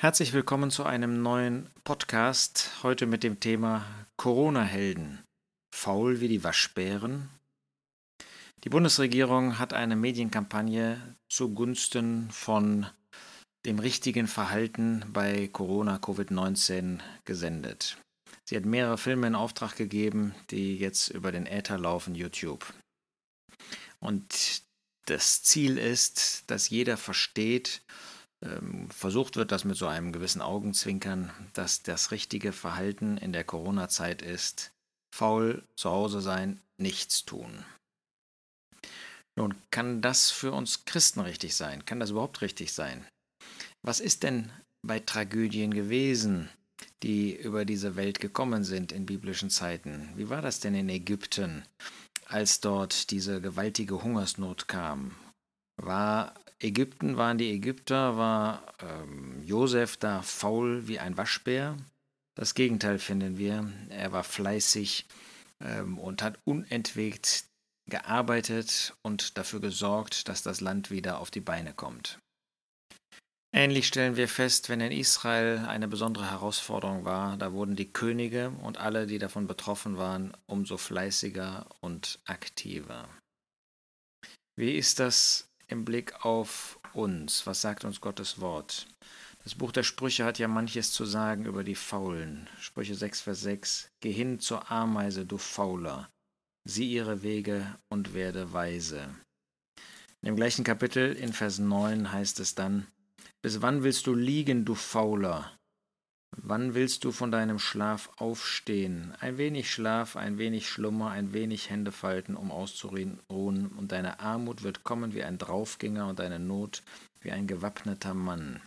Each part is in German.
Herzlich willkommen zu einem neuen Podcast, heute mit dem Thema Corona-Helden. Faul wie die Waschbären. Die Bundesregierung hat eine Medienkampagne zugunsten von dem richtigen Verhalten bei Corona Covid-19 gesendet. Sie hat mehrere Filme in Auftrag gegeben, die jetzt über den Äther laufen, YouTube. Und das Ziel ist, dass jeder versteht, versucht wird, das mit so einem gewissen Augenzwinkern, dass das richtige Verhalten in der Corona-Zeit ist, faul zu Hause sein, nichts tun. Nun, kann das für uns Christen richtig sein? Kann das überhaupt richtig sein? Was ist denn bei Tragödien gewesen, die über diese Welt gekommen sind in biblischen Zeiten? Wie war das denn in Ägypten, als dort diese gewaltige Hungersnot kam? War Ägypten waren die Ägypter, war ähm, Josef da faul wie ein Waschbär. Das Gegenteil finden wir. Er war fleißig ähm, und hat unentwegt gearbeitet und dafür gesorgt, dass das Land wieder auf die Beine kommt. Ähnlich stellen wir fest, wenn in Israel eine besondere Herausforderung war, da wurden die Könige und alle, die davon betroffen waren, umso fleißiger und aktiver. Wie ist das im Blick auf uns. Was sagt uns Gottes Wort? Das Buch der Sprüche hat ja manches zu sagen über die Faulen. Sprüche 6, Vers 6. Geh hin zur Ameise, du Fauler. Sieh ihre Wege und werde weise. In dem gleichen Kapitel in Vers 9 heißt es dann, Bis wann willst du liegen, du Fauler? Wann willst du von deinem Schlaf aufstehen? Ein wenig Schlaf, ein wenig Schlummer, ein wenig Hände falten, um auszuruhen, und deine Armut wird kommen wie ein Draufgänger und deine Not wie ein gewappneter Mann.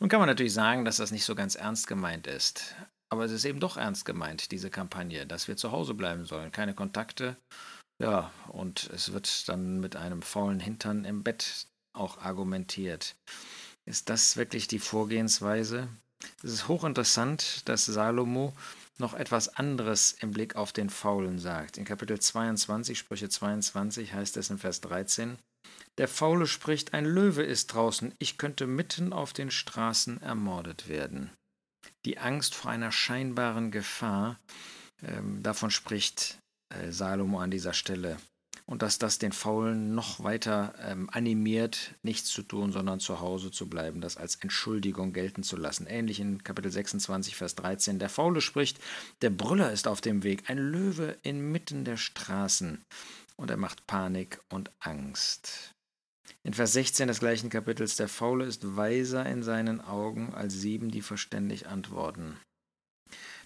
Nun kann man natürlich sagen, dass das nicht so ganz ernst gemeint ist. Aber es ist eben doch ernst gemeint, diese Kampagne, dass wir zu Hause bleiben sollen, keine Kontakte. Ja, und es wird dann mit einem faulen Hintern im Bett auch argumentiert. Ist das wirklich die Vorgehensweise? Es ist hochinteressant, dass Salomo noch etwas anderes im Blick auf den Faulen sagt. In Kapitel 22, Sprüche 22 heißt es in Vers 13, Der Faule spricht, ein Löwe ist draußen, ich könnte mitten auf den Straßen ermordet werden. Die Angst vor einer scheinbaren Gefahr, ähm, davon spricht äh, Salomo an dieser Stelle und dass das den Faulen noch weiter ähm, animiert, nichts zu tun, sondern zu Hause zu bleiben, das als Entschuldigung gelten zu lassen. Ähnlich in Kapitel 26, Vers 13. Der Faule spricht, der Brüller ist auf dem Weg, ein Löwe inmitten der Straßen, und er macht Panik und Angst. In Vers 16 des gleichen Kapitels, der Faule ist weiser in seinen Augen als sieben, die verständig antworten.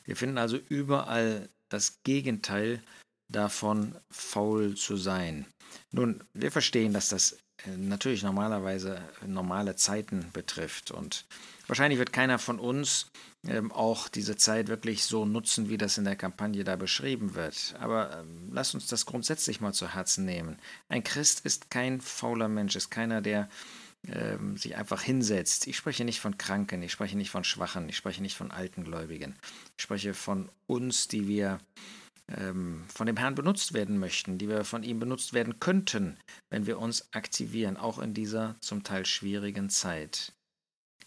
Wir finden also überall das Gegenteil davon, faul zu sein. Nun, wir verstehen, dass das äh, natürlich normalerweise normale Zeiten betrifft und wahrscheinlich wird keiner von uns ähm, auch diese Zeit wirklich so nutzen, wie das in der Kampagne da beschrieben wird. Aber ähm, lasst uns das grundsätzlich mal zu Herzen nehmen. Ein Christ ist kein fauler Mensch, ist keiner, der ähm, sich einfach hinsetzt. Ich spreche nicht von Kranken, ich spreche nicht von Schwachen, ich spreche nicht von alten Gläubigen. Ich spreche von uns, die wir ähm, von dem Herrn benutzt werden möchten, die wir von ihm benutzt werden könnten, wenn wir uns aktivieren, auch in dieser zum Teil schwierigen Zeit.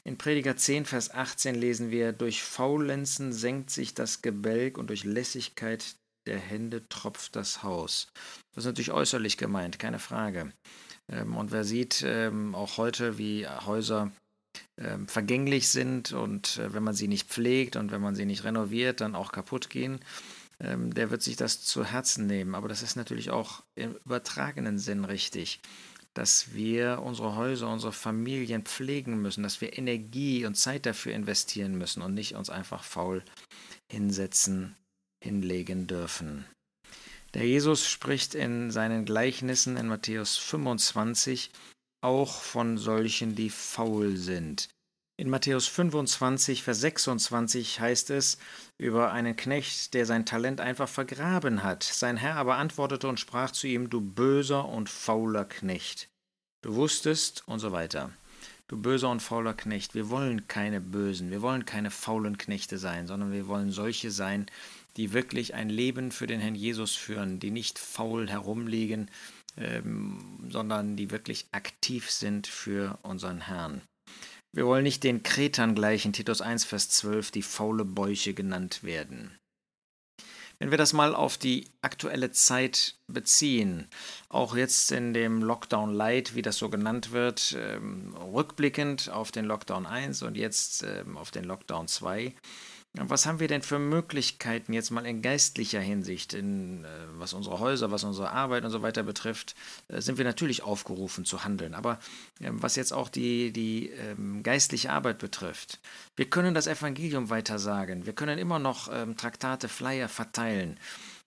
In Prediger 10, Vers 18 lesen wir, durch Faulenzen senkt sich das Gebälk und durch Lässigkeit der Hände tropft das Haus. Das ist natürlich äußerlich gemeint, keine Frage. Ähm, und wer sieht ähm, auch heute, wie Häuser vergänglich sind und äh, wenn man sie nicht pflegt und wenn man sie nicht renoviert, dann auch kaputt gehen, ähm, der wird sich das zu Herzen nehmen. Aber das ist natürlich auch im übertragenen Sinn richtig, dass wir unsere Häuser, unsere Familien pflegen müssen, dass wir Energie und Zeit dafür investieren müssen und nicht uns einfach faul hinsetzen, hinlegen dürfen. Der Jesus spricht in seinen Gleichnissen in Matthäus 25 auch von solchen, die faul sind. In Matthäus 25, Vers 26 heißt es über einen Knecht, der sein Talent einfach vergraben hat. Sein Herr aber antwortete und sprach zu ihm, du böser und fauler Knecht. Du wusstest und so weiter. Du böser und fauler Knecht, wir wollen keine Bösen, wir wollen keine faulen Knechte sein, sondern wir wollen solche sein, die wirklich ein Leben für den Herrn Jesus führen, die nicht faul herumliegen, ähm, sondern die wirklich aktiv sind für unseren Herrn. Wir wollen nicht den Kretern gleichen, Titus 1, Vers 12, die faule Bäuche genannt werden. Wenn wir das mal auf die aktuelle Zeit beziehen, auch jetzt in dem Lockdown Light, wie das so genannt wird, ähm, rückblickend auf den Lockdown 1 und jetzt ähm, auf den Lockdown 2, was haben wir denn für Möglichkeiten jetzt mal in geistlicher Hinsicht, in, äh, was unsere Häuser, was unsere Arbeit und so weiter betrifft, äh, sind wir natürlich aufgerufen zu handeln. Aber äh, was jetzt auch die, die ähm, geistliche Arbeit betrifft, wir können das Evangelium weitersagen. Wir können immer noch ähm, Traktate, Flyer verteilen,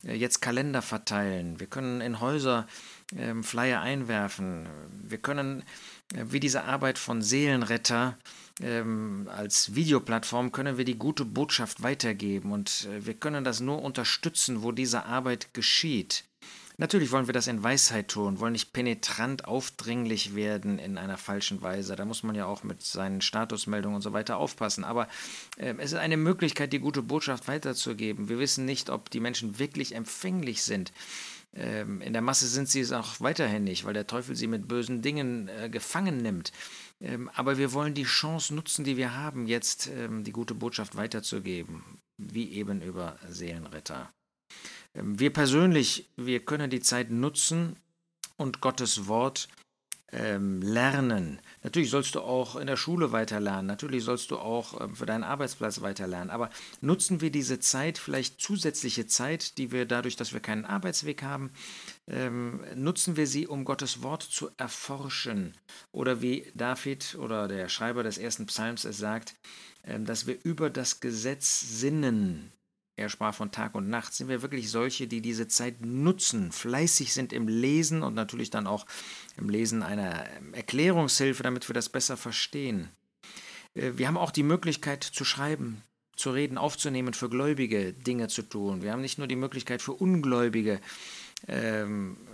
jetzt Kalender verteilen. Wir können in Häuser ähm, Flyer einwerfen. Wir können, äh, wie diese Arbeit von Seelenretter, ähm, als Videoplattform können wir die gute Botschaft weitergeben und äh, wir können das nur unterstützen, wo diese Arbeit geschieht. Natürlich wollen wir das in Weisheit tun, wollen nicht penetrant aufdringlich werden in einer falschen Weise. Da muss man ja auch mit seinen Statusmeldungen und so weiter aufpassen. Aber äh, es ist eine Möglichkeit, die gute Botschaft weiterzugeben. Wir wissen nicht, ob die Menschen wirklich empfänglich sind. Ähm, in der Masse sind sie es auch weiterhin nicht, weil der Teufel sie mit bösen Dingen äh, gefangen nimmt. Ähm, aber wir wollen die Chance nutzen, die wir haben, jetzt ähm, die gute Botschaft weiterzugeben, wie eben über Seelenretter. Ähm, wir persönlich, wir können die Zeit nutzen und Gottes Wort ähm, lernen. Natürlich sollst du auch in der Schule weiterlernen, natürlich sollst du auch ähm, für deinen Arbeitsplatz weiterlernen, aber nutzen wir diese Zeit, vielleicht zusätzliche Zeit, die wir dadurch, dass wir keinen Arbeitsweg haben, ähm, nutzen wir sie, um Gottes Wort zu erforschen. Oder wie David oder der Schreiber des ersten Psalms es sagt, ähm, dass wir über das Gesetz sinnen. Er sprach von Tag und Nacht. Sind wir wirklich solche, die diese Zeit nutzen, fleißig sind im Lesen und natürlich dann auch im Lesen einer Erklärungshilfe, damit wir das besser verstehen? Äh, wir haben auch die Möglichkeit zu schreiben, zu reden, aufzunehmen, für Gläubige Dinge zu tun. Wir haben nicht nur die Möglichkeit für Ungläubige ähm, äh,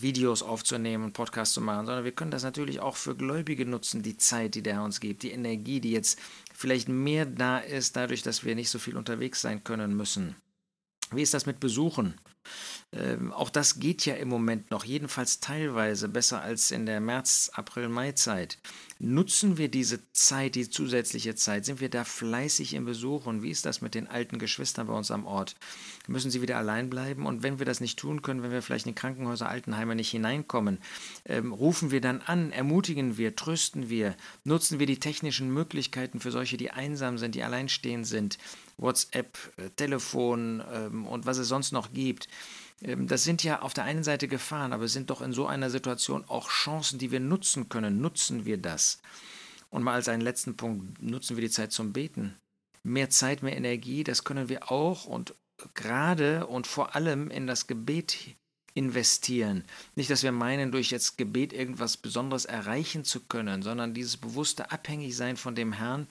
Videos aufzunehmen, Podcasts zu machen, sondern wir können das natürlich auch für Gläubige nutzen, die Zeit, die der Herr uns gibt, die Energie, die jetzt vielleicht mehr da ist, dadurch, dass wir nicht so viel unterwegs sein können müssen. Wie ist das mit Besuchen? Ähm, auch das geht ja im Moment noch, jedenfalls teilweise besser als in der März-, April-, Mai-Zeit. Nutzen wir diese Zeit, die zusätzliche Zeit? Sind wir da fleißig im Besuch? Und wie ist das mit den alten Geschwistern bei uns am Ort? Müssen sie wieder allein bleiben? Und wenn wir das nicht tun können, wenn wir vielleicht in Krankenhäuser, Altenheime nicht hineinkommen, ähm, rufen wir dann an, ermutigen wir, trösten wir, nutzen wir die technischen Möglichkeiten für solche, die einsam sind, die alleinstehend sind, WhatsApp, äh, Telefon ähm, und was es sonst noch gibt. Ähm, das sind ja auf der einen Seite Gefahren, aber es sind doch in so einer Situation auch Chancen, die wir nutzen können. Nutzen wir das? Und mal als einen letzten Punkt, nutzen wir die Zeit zum Beten. Mehr Zeit, mehr Energie, das können wir auch und gerade und vor allem in das Gebet investieren. Nicht, dass wir meinen, durch jetzt Gebet irgendwas Besonderes erreichen zu können, sondern dieses bewusste Abhängigsein von dem Herrn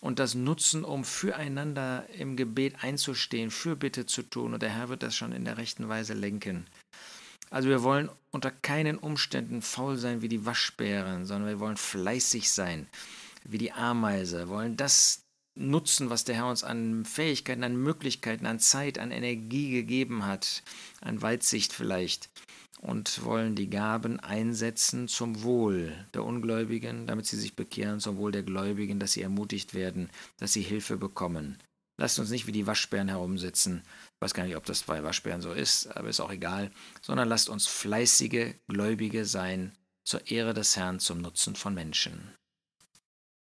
und das Nutzen, um füreinander im Gebet einzustehen, Fürbitte zu tun. Und der Herr wird das schon in der rechten Weise lenken. Also wir wollen unter keinen Umständen faul sein wie die Waschbären, sondern wir wollen fleißig sein wie die Ameise, wollen das nutzen, was der Herr uns an Fähigkeiten, an Möglichkeiten, an Zeit, an Energie gegeben hat, an Weitsicht vielleicht, und wollen die Gaben einsetzen zum Wohl der Ungläubigen, damit sie sich bekehren, zum Wohl der Gläubigen, dass sie ermutigt werden, dass sie Hilfe bekommen. Lasst uns nicht wie die Waschbären herumsitzen. Ich weiß gar nicht, ob das bei Waschbären so ist, aber ist auch egal. Sondern lasst uns fleißige Gläubige sein, zur Ehre des Herrn, zum Nutzen von Menschen.